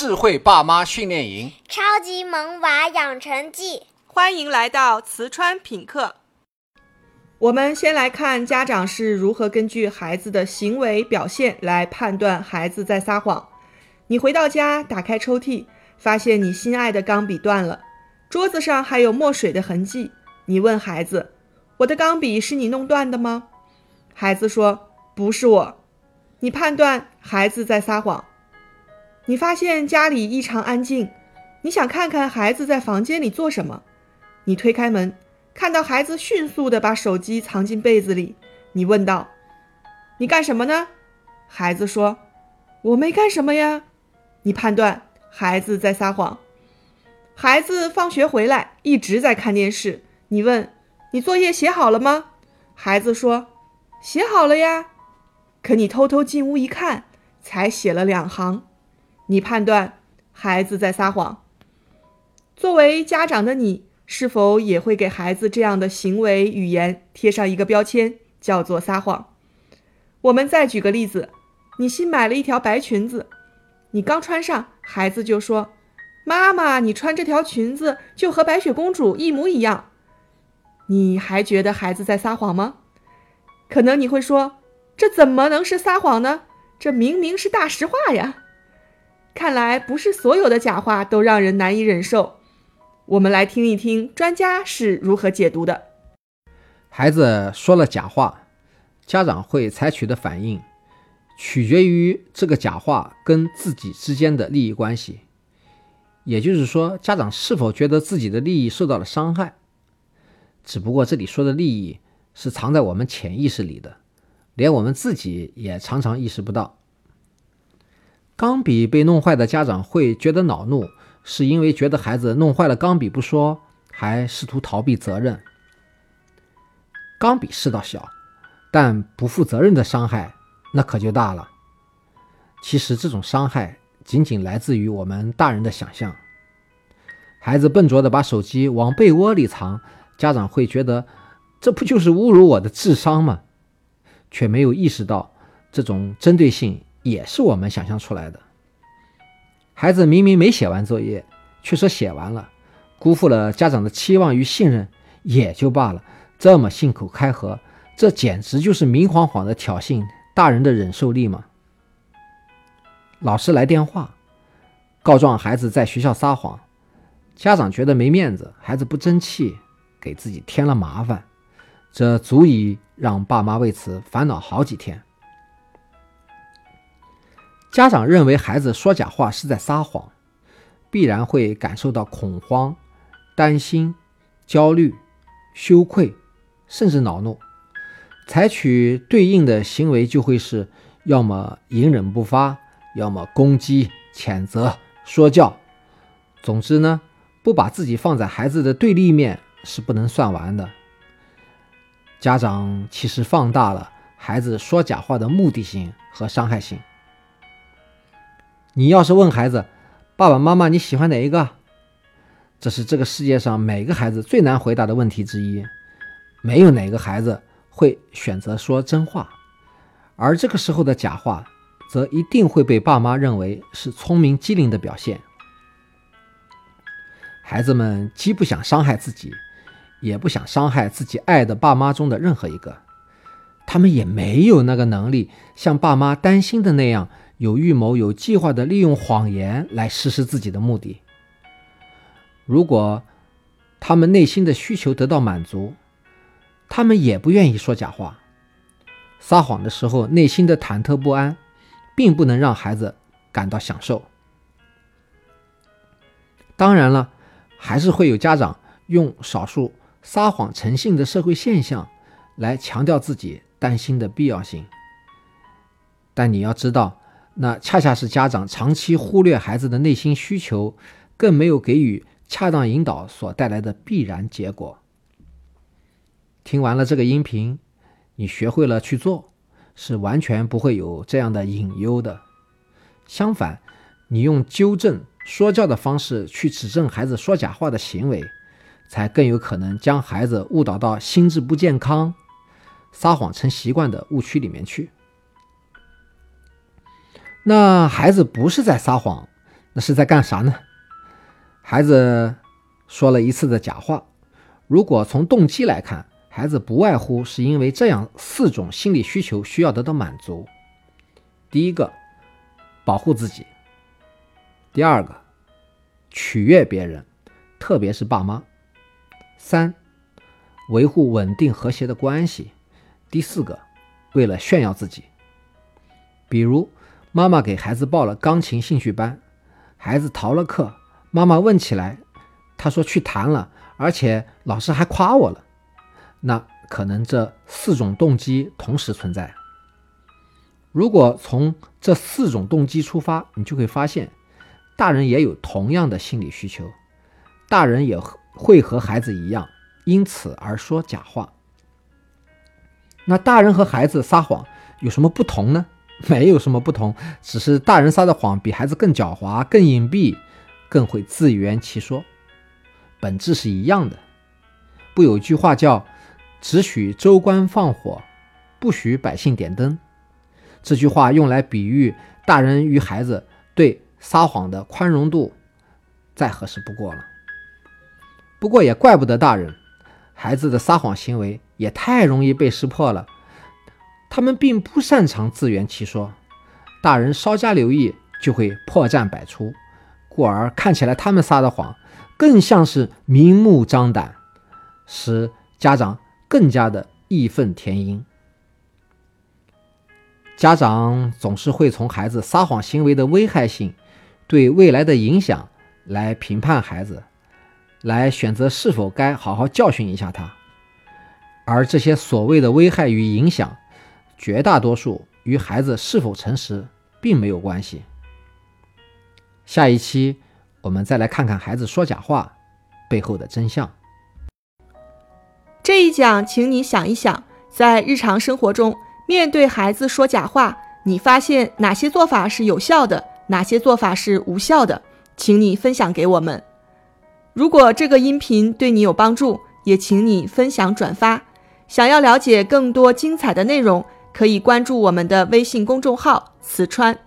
智慧爸妈训练营，超级萌娃养成记，欢迎来到瓷川品课。我们先来看家长是如何根据孩子的行为表现来判断孩子在撒谎。你回到家，打开抽屉，发现你心爱的钢笔断了，桌子上还有墨水的痕迹。你问孩子：“我的钢笔是你弄断的吗？”孩子说：“不是我。”你判断孩子在撒谎。你发现家里异常安静，你想看看孩子在房间里做什么。你推开门，看到孩子迅速地把手机藏进被子里。你问道：“你干什么呢？”孩子说：“我没干什么呀。”你判断孩子在撒谎。孩子放学回来一直在看电视。你问：“你作业写好了吗？”孩子说：“写好了呀。”可你偷偷进屋一看，才写了两行。你判断孩子在撒谎。作为家长的你，是否也会给孩子这样的行为语言贴上一个标签，叫做撒谎？我们再举个例子：你新买了一条白裙子，你刚穿上，孩子就说：“妈妈，你穿这条裙子就和白雪公主一模一样。”你还觉得孩子在撒谎吗？可能你会说：“这怎么能是撒谎呢？这明明是大实话呀！”看来不是所有的假话都让人难以忍受。我们来听一听专家是如何解读的。孩子说了假话，家长会采取的反应，取决于这个假话跟自己之间的利益关系。也就是说，家长是否觉得自己的利益受到了伤害？只不过这里说的利益是藏在我们潜意识里的，连我们自己也常常意识不到。钢笔被弄坏的家长会觉得恼怒，是因为觉得孩子弄坏了钢笔不说，还试图逃避责任。钢笔事倒小，但不负责任的伤害那可就大了。其实这种伤害仅仅来自于我们大人的想象。孩子笨拙地把手机往被窝里藏，家长会觉得这不就是侮辱我的智商吗？却没有意识到这种针对性。也是我们想象出来的。孩子明明没写完作业，却说写完了，辜负了家长的期望与信任也就罢了。这么信口开河，这简直就是明晃晃的挑衅大人的忍受力嘛！老师来电话，告状孩子在学校撒谎，家长觉得没面子，孩子不争气，给自己添了麻烦，这足以让爸妈为此烦恼好几天。家长认为孩子说假话是在撒谎，必然会感受到恐慌、担心、焦虑、羞愧，甚至恼怒，采取对应的行为就会是要么隐忍不发，要么攻击、谴责、说教。总之呢，不把自己放在孩子的对立面是不能算完的。家长其实放大了孩子说假话的目的性和伤害性。你要是问孩子，爸爸妈妈你喜欢哪一个？这是这个世界上每个孩子最难回答的问题之一。没有哪个孩子会选择说真话，而这个时候的假话，则一定会被爸妈认为是聪明机灵的表现。孩子们既不想伤害自己，也不想伤害自己爱的爸妈中的任何一个，他们也没有那个能力像爸妈担心的那样。有预谋、有计划的利用谎言来实施自己的目的。如果他们内心的需求得到满足，他们也不愿意说假话。撒谎的时候，内心的忐忑不安，并不能让孩子感到享受。当然了，还是会有家长用少数撒谎成性的社会现象来强调自己担心的必要性。但你要知道。那恰恰是家长长期忽略孩子的内心需求，更没有给予恰当引导所带来的必然结果。听完了这个音频，你学会了去做，是完全不会有这样的隐忧的。相反，你用纠正、说教的方式去指正孩子说假话的行为，才更有可能将孩子误导到心智不健康、撒谎成习惯的误区里面去。那孩子不是在撒谎，那是在干啥呢？孩子说了一次的假话，如果从动机来看，孩子不外乎是因为这样四种心理需求需要得到满足：第一个，保护自己；第二个，取悦别人，特别是爸妈；三，维护稳定和谐的关系；第四个，为了炫耀自己。比如，妈妈给孩子报了钢琴兴趣班，孩子逃了课，妈妈问起来，他说去弹了，而且老师还夸我了。那可能这四种动机同时存在。如果从这四种动机出发，你就会发现，大人也有同样的心理需求，大人也会和孩子一样，因此而说假话。那大人和孩子撒谎有什么不同呢？没有什么不同，只是大人撒的谎比孩子更狡猾、更隐蔽、更会自圆其说，本质是一样的。不有句话叫“只许州官放火，不许百姓点灯”？这句话用来比喻大人与孩子对撒谎的宽容度，再合适不过了。不过也怪不得大人，孩子的撒谎行为也太容易被识破了。他们并不擅长自圆其说，大人稍加留意就会破绽百出，故而看起来他们撒的谎更像是明目张胆，使家长更加的义愤填膺。家长总是会从孩子撒谎行为的危害性、对未来的影响来评判孩子，来选择是否该好好教训一下他，而这些所谓的危害与影响。绝大多数与孩子是否诚实并没有关系。下一期我们再来看看孩子说假话背后的真相。这一讲，请你想一想，在日常生活中，面对孩子说假话，你发现哪些做法是有效的，哪些做法是无效的？请你分享给我们。如果这个音频对你有帮助，也请你分享转发。想要了解更多精彩的内容。可以关注我们的微信公众号“瓷川”。